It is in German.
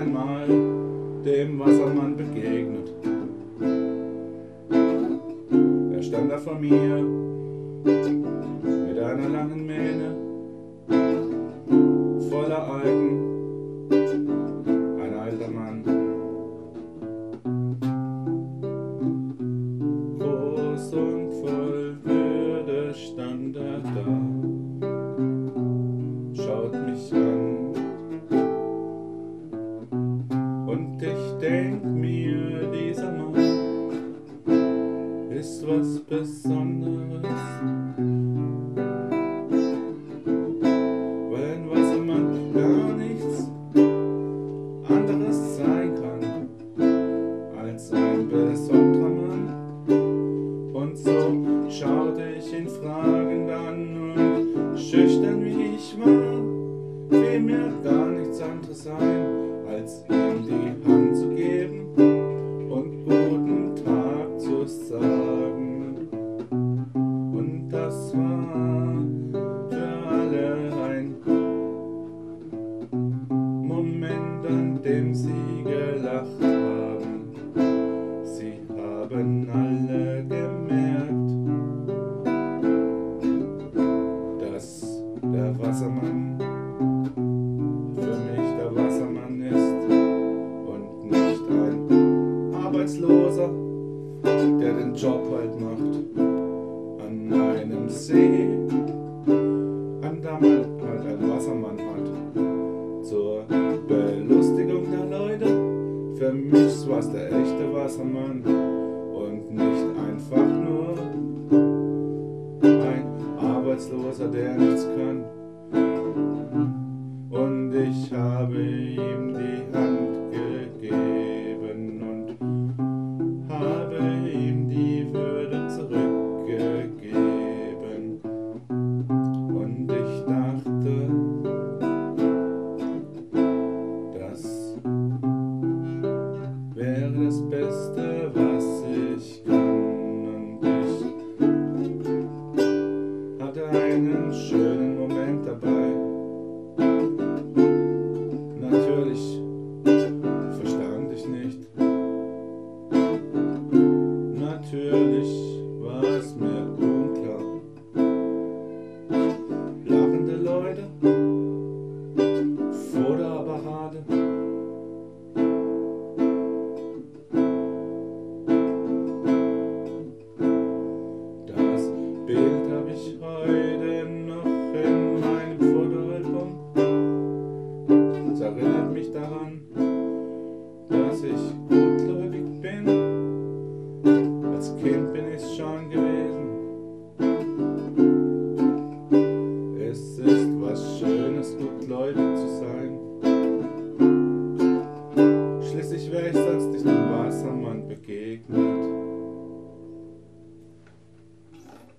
einmal dem Wassermann begegnet. Er stand da vor mir mit einer langen Mähne voller Algen denk mir, dieser Mann ist was Besonderes. Für alle ein Moment, an dem sie gelacht haben. Sie haben alle gemerkt, dass der Wassermann für mich der Wassermann ist und nicht ein Arbeitsloser, der den Job halt macht an einem See, an man halt ein Wassermann hat. Zur Belustigung der Leute, für mich war's der echte Wassermann und nicht einfach nur ein Arbeitsloser, der nichts kann. Und ich habe ihm die Hand Natürlich war es mir unklar. Lachende Leute vor der Parade. Das Bild habe ich heute noch in meinem Fotoalbum. Es erinnert mich daran, dass ich Ich schon gewesen. Es ist was Schönes, gutgläubig zu sein. Schließlich wäre ich sonst